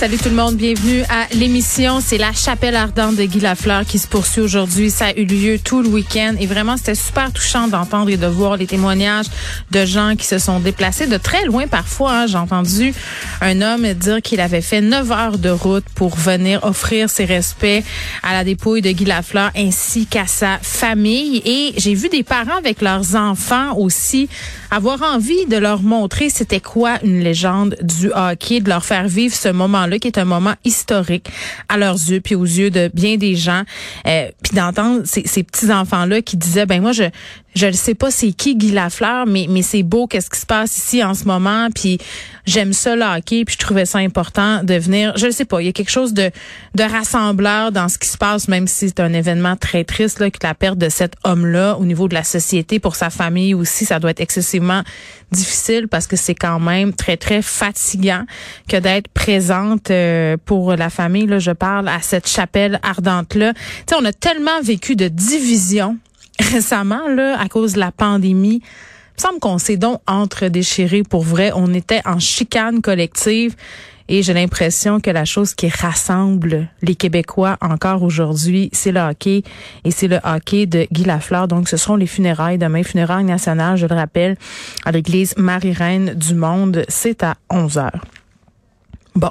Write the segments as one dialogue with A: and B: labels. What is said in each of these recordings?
A: Salut tout le monde, bienvenue à l'émission. C'est la chapelle ardente de Guy Lafleur qui se poursuit aujourd'hui. Ça a eu lieu tout le week-end et vraiment c'était super touchant d'entendre et de voir les témoignages de gens qui se sont déplacés de très loin parfois. hein. J'ai entendu un homme dire qu'il avait fait 9 heures de route pour venir offrir ses respects à la dépouille de Guy Lafleur ainsi qu'à sa famille. Et j'ai vu des parents avec leurs enfants aussi avoir envie de leur montrer c'était quoi une légende du hockey, de leur faire vivre ce moment-là qui est un moment historique à leurs yeux puis aux yeux de bien des gens. Euh, puis d'entendre ces, ces petits enfants-là qui disaient ben moi je je ne sais pas c'est qui Guy Lafleur mais mais c'est beau qu'est-ce qui se passe ici en ce moment puis j'aime ça le hockey puis je trouvais ça important de venir. Je ne sais pas il y a quelque chose de de rassembleur dans ce qui se passe même si c'est un événement très triste là que la perte de cet homme-là au niveau de la société pour sa famille aussi ça doit être excessivement difficile parce que c'est quand même très très fatigant que d'être présente euh, pour la famille là. Je parle à cette chapelle ardente là tu sais on a tellement vécu de division récemment là à cause de la pandémie il me semble qu'on s'est donc entre déchiré pour vrai on était en chicane collective et j'ai l'impression que la chose qui rassemble les Québécois encore aujourd'hui, c'est le hockey et c'est le hockey de Guy Lafleur. Donc, ce seront les funérailles demain, funérailles nationales, je le rappelle, à l'église Marie-Reine du Monde. C'est à 11 heures. Bon.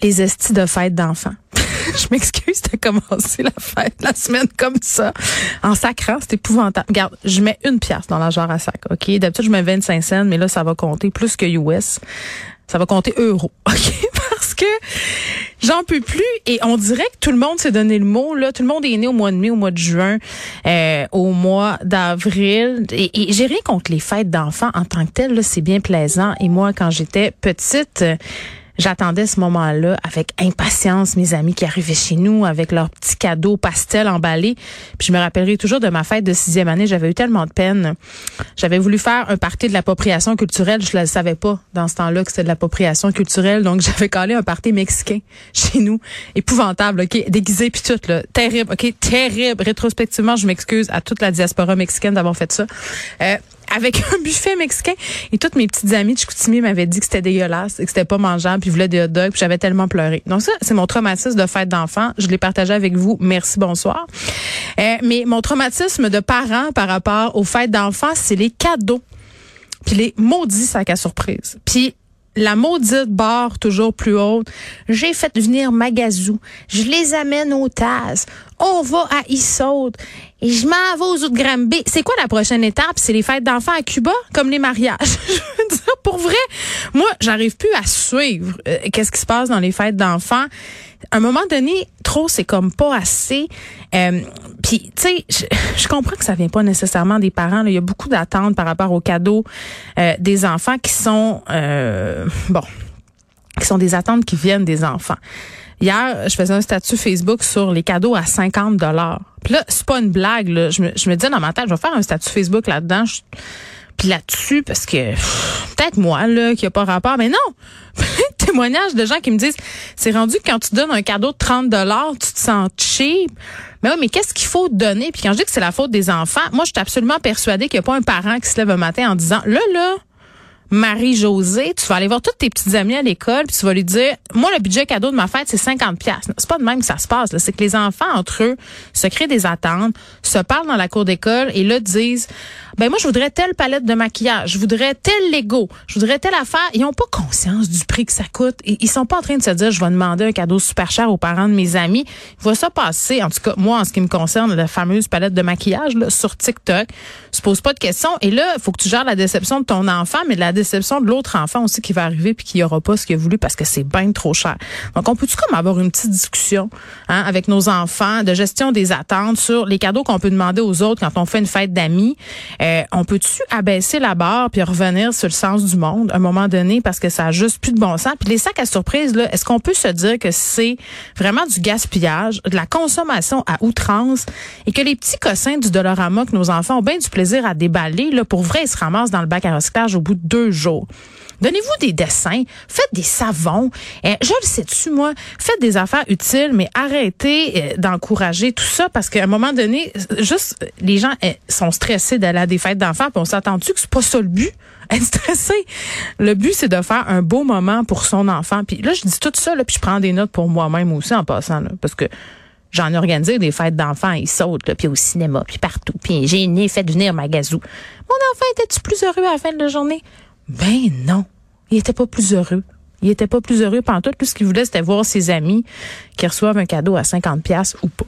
A: Les estis de fête d'enfants. je m'excuse de commencer la fête, la semaine comme ça, en sacrant, c'est épouvantable. Regarde, je mets une pièce dans la jarre à sac, OK? D'habitude, je mets 25 cents, mais là, ça va compter plus que US. Ça va compter euros, OK? Parce que j'en peux plus et on dirait que tout le monde s'est donné le mot. Là, tout le monde est né au mois de mai, au mois de juin, euh, au mois d'avril. Et, j'ai rien contre les fêtes d'enfants en tant que telles. là, C'est bien plaisant. Et moi, quand j'étais petite, J'attendais ce moment-là avec impatience mes amis qui arrivaient chez nous avec leurs petits cadeaux pastel emballés. Puis je me rappellerai toujours de ma fête de sixième année. J'avais eu tellement de peine. J'avais voulu faire un party de l'appropriation culturelle. Je ne savais pas dans ce temps-là que c'était de l'appropriation culturelle. Donc j'avais collé un party mexicain chez nous. Épouvantable, OK? Déguisé puis tout, là. Terrible, OK? Terrible. Rétrospectivement, je m'excuse à toute la diaspora mexicaine d'avoir fait ça. Euh, avec un buffet mexicain et toutes mes petites amies de Chicoutimi m'avaient dit que c'était dégueulasse et que c'était pas mangeable puis voulaient des hot dogs puis j'avais tellement pleuré. Donc ça c'est mon traumatisme de fête d'enfant, je l'ai partagé avec vous. Merci bonsoir. Euh, mais mon traumatisme de parent par rapport aux fêtes d'enfants, c'est les cadeaux. Puis les maudits sacs à surprise. Puis la maudite barre toujours plus haute. J'ai fait venir Magazou. Je les amène au Taz. On va à Issaute. Et je m'en vais aux autres Granby. C'est quoi la prochaine étape? C'est les fêtes d'enfants à Cuba, comme les mariages. je veux dire, pour vrai, moi, j'arrive plus à suivre euh, qu'est-ce qui se passe dans les fêtes d'enfants. À un moment donné, trop, c'est comme pas assez. Euh, Puis, tu sais, je, je comprends que ça vient pas nécessairement des parents. là. Il y a beaucoup d'attentes par rapport aux cadeaux euh, des enfants qui sont, euh, bon, qui sont des attentes qui viennent des enfants. Hier, je faisais un statut Facebook sur les cadeaux à 50 dollars. Puis là, c'est pas une blague. Là. Je, me, je me disais dans ma tête, je vais faire un statut Facebook là-dedans. Puis là-dessus, parce que peut-être moi, là, qui a pas rapport, mais non! Témoignages de gens qui me disent, c'est rendu que quand tu donnes un cadeau de 30 dollars, tu te sens cheap. Mais oui, mais qu'est-ce qu'il faut donner? Puis quand je dis que c'est la faute des enfants, moi, je suis absolument persuadée qu'il n'y a pas un parent qui se lève un matin en disant, là, là, Marie-Josée, tu vas aller voir toutes tes petites amies à l'école, puis tu vas lui dire, moi, le budget cadeau de ma fête, c'est 50 pièces. C'est pas de même que ça se passe. C'est que les enfants, entre eux, se créent des attentes, se parlent dans la cour d'école et là disent, ben moi, je voudrais telle palette de maquillage, je voudrais tel Lego, je voudrais telle affaire. Ils n'ont pas conscience du prix que ça coûte. Ils sont pas en train de se dire, je vais demander un cadeau super cher aux parents de mes amis. Il va ça passer, en tout cas, moi, en ce qui me concerne, la fameuse palette de maquillage là, sur TikTok. Se pose pas de questions. Et là, il faut que tu gères la déception de ton enfant, mais de la déception de l'autre enfant aussi qui va arriver puis qui aura pas ce qu'il a voulu parce que c'est bien trop cher. Donc, on peut-tu comme avoir une petite discussion hein, avec nos enfants de gestion des attentes sur les cadeaux qu'on peut demander aux autres quand on fait une fête d'amis? Euh, on peut-tu abaisser la barre puis revenir sur le sens du monde à un moment donné parce que ça a juste plus de bon sens? Puis les sacs à surprise, là, est-ce qu'on peut se dire que c'est vraiment du gaspillage, de la consommation à outrance et que les petits cossins du Dollarama que nos enfants ont bien du plaisir à déballer, là, pour vrai, ils se ramassent dans le bac à recyclage au bout de deux jours? Donnez-vous des dessins, faites des savons. Euh, je le sais-tu, moi, faites des affaires utiles, mais arrêtez euh, d'encourager tout ça parce qu'à un moment donné, juste les gens euh, sont stressés d'aller à des fêtes d'enfants, puis on s'attend-tu que c'est pas ça le but? Être stressé. Le but, c'est de faire un beau moment pour son enfant. Puis là, je dis tout ça, là, puis je prends des notes pour moi-même aussi en passant, là, parce que j'en ai organisé des fêtes d'enfants, ils sautent, là, puis au cinéma, puis partout. Puis j'ai né, fait venir ma gazou. Mon enfant était-tu plus heureux à la fin de la journée? Ben non. Il était pas plus heureux. Il était pas plus heureux pendant tout. Ce qu'il voulait, c'était voir ses amis qui reçoivent un cadeau à 50 pièces ou pas.